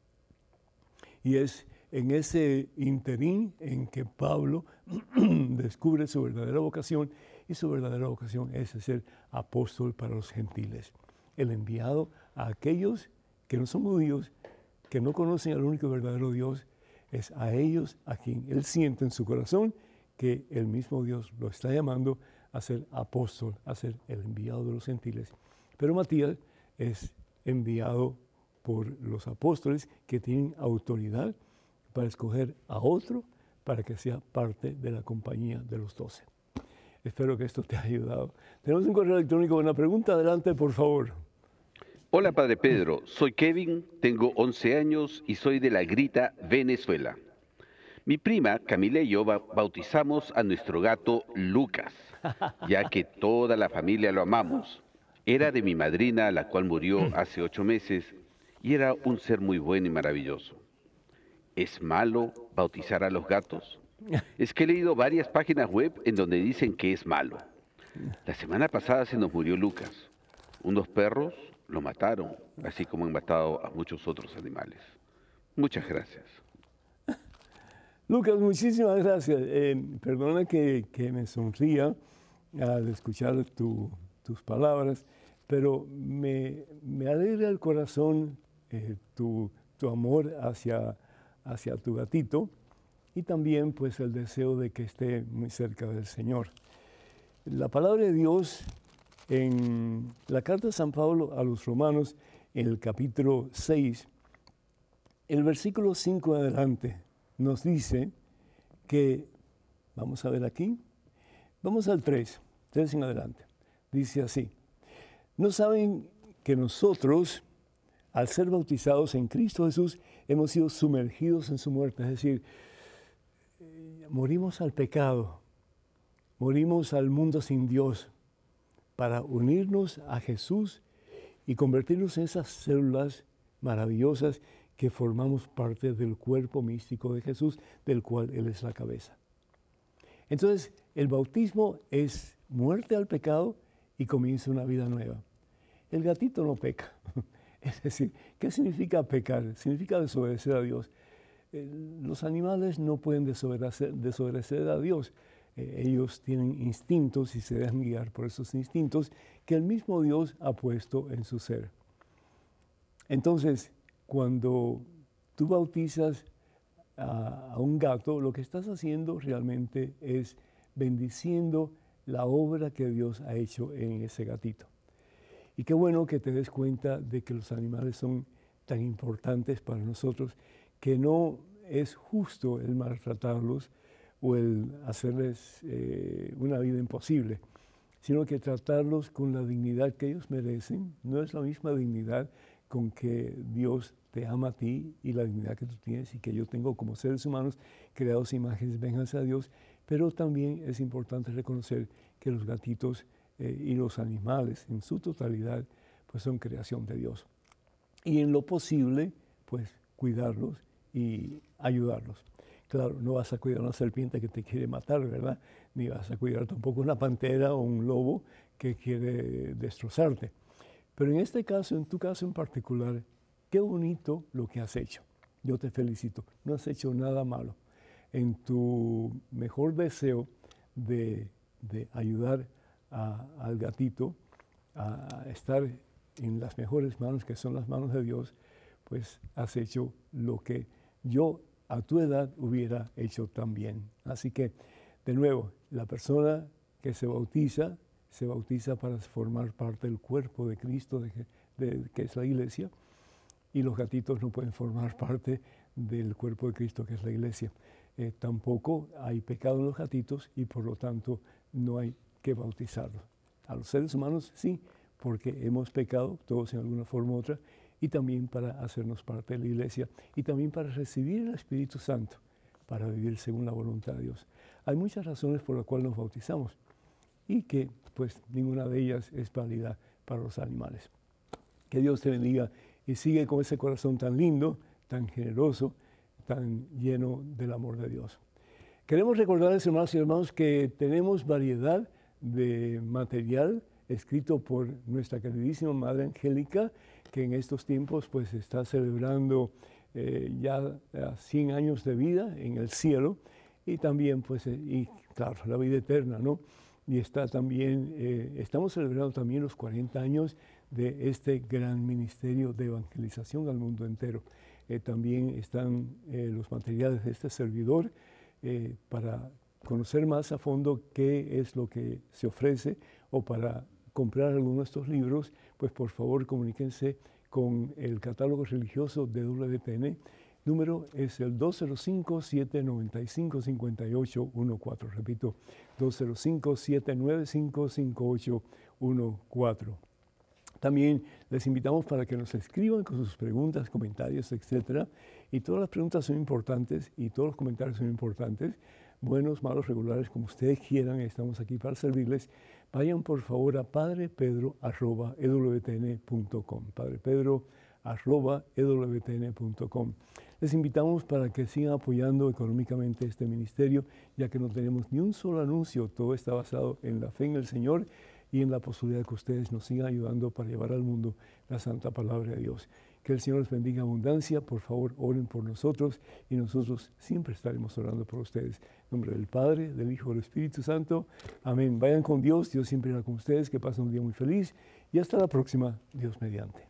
Speaker 1: Y es en ese interín en que Pablo *clears throat* descubre su verdadera vocación y su verdadera vocación es ser apóstol para los gentiles, el enviado a aquellos que no son judíos, que no conocen al único verdadero Dios, es a ellos a quien él siente en su corazón que el mismo Dios lo está llamando a ser apóstol, a ser el enviado de los gentiles. Pero Matías es enviado por los apóstoles que tienen autoridad para escoger a otro para que sea parte de la compañía de los doce. Espero que esto te haya ayudado. Tenemos un correo electrónico con una pregunta. Adelante, por favor.
Speaker 3: Hola, Padre Pedro. Soy Kevin, tengo 11 años y soy de La Grita, Venezuela. Mi prima Camila y yo bautizamos a nuestro gato Lucas, ya que toda la familia lo amamos. Era de mi madrina, la cual murió hace ocho meses, y era un ser muy bueno y maravilloso. ¿Es malo bautizar a los gatos? Es que he leído varias páginas web en donde dicen que es malo. La semana pasada se nos murió Lucas. Unos perros lo mataron, así como han matado a muchos otros animales. Muchas gracias.
Speaker 1: Lucas, muchísimas gracias. Eh, perdona que, me sonría al escuchar tus palabras, pero me, alegra el corazón eh, tu, amor hacia, hacia tu gatito y también pues el deseo de que esté muy cerca del Señor. La palabra de Dios en la carta de San Pablo a los romanos, el capítulo 6, el versículo 5 adelante, nos dice que, vamos a ver aquí, vamos al 3, 3 en adelante, dice así, no saben que nosotros, al ser bautizados en Cristo Jesús, hemos sido sumergidos en su muerte, es decir, morimos al pecado, morimos al mundo sin Dios para unirnos a Jesús y convertirnos en esas células maravillosas que formamos parte del cuerpo místico de Jesús, del cual Él es la cabeza. Entonces, el bautismo es muerte al pecado y comienza una vida nueva. El gatito no peca. *laughs* Es decir, ¿qué significa pecar? Significa desobedecer a Dios. Eh, los animales no pueden desobedecer, a Dios. Eh, ellos tienen instintos y se dejan guiar por esos instintos que el mismo Dios ha puesto en su ser. Entonces, cuando tú bautizas a, un gato, lo que estás haciendo realmente es bendiciendo la obra que Dios ha hecho en ese gatito. Y qué bueno que te des cuenta de que los animales son tan importantes para nosotros que no es justo el maltratarlos o el hacerles eh, una vida imposible, sino que tratarlos con la dignidad que ellos merecen. No es la misma dignidad con que Dios te ama a ti y la dignidad que tú tienes y que yo tengo como seres humanos creados imágenes venganza a Dios, pero también es importante reconocer que los gatitos eh, y los animales en su totalidad, pues son creación de Dios. Y en lo posible, pues cuidarlos y ayudarlos. Claro, no vas a cuidar una serpiente que te quiere matar, ¿verdad? Ni vas a cuidar tampoco una pantera o un lobo que quiere destrozarte. Pero en este caso, en tu caso en particular, qué bonito lo que has hecho. Yo te felicito. No has hecho nada malo. En tu mejor deseo de, ayudar al gatito a estar en las mejores manos, que son las manos de Dios, pues has hecho lo que yo a tu edad hubiera hecho también. Así que, de nuevo, la persona que se bautiza, se bautiza para formar parte del cuerpo de Cristo, de, que es la iglesia, y los gatitos no pueden formar parte del cuerpo de Cristo, que es la iglesia. Eh, tampoco hay pecado en los gatitos y por lo tanto no hay que bautizarlos. A los seres humanos sí, porque hemos pecado todos en alguna forma u otra, y también para hacernos parte de la iglesia y también para recibir el Espíritu Santo, para vivir según la voluntad de Dios. Hay muchas razones por las cuales nos bautizamos y que pues ninguna de ellas es válida para los animales. Que Dios te bendiga y sigue con ese corazón tan lindo, tan generoso, tan lleno del amor de Dios. Queremos recordarles, hermanos y hermanos, que tenemos variedad de material escrito por nuestra queridísima Madre Angélica, que en estos tiempos pues está celebrando eh, ya 100 años de vida en el cielo y también pues, eh, y claro, la vida eterna, ¿no? Y está también, eh, estamos celebrando también los 40 años de este gran ministerio de evangelización al mundo entero. también están los materiales de este servidor para conocer más a fondo qué es lo que se ofrece o para comprar alguno de estos libros, pues por favor comuníquense con el catálogo religioso de WTN. Número es el 205-795-5814. Repito, 205-795-5814. También les invitamos para que nos escriban con sus preguntas, comentarios, etc. Y todas las preguntas son importantes y todos los comentarios son importantes. Buenos, malos, regulares, como ustedes quieran, estamos aquí para servirles vayan por favor a padrepedro.ewtn.com. padrepedro.ewtn.com. Les invitamos para que sigan apoyando económicamente este ministerio, ya que no tenemos ni un solo anuncio, todo está basado en la fe en el Señor y en la posibilidad de que ustedes nos sigan ayudando para llevar al mundo la santa palabra de Dios. Que el Señor les bendiga abundancia. Por favor, oren por nosotros y nosotros siempre estaremos orando por ustedes. En nombre del Padre, del Hijo, del Espíritu Santo. Amén. Vayan con Dios. Dios siempre irá con ustedes. Que pasen un día muy feliz. Y hasta la próxima. Dios mediante.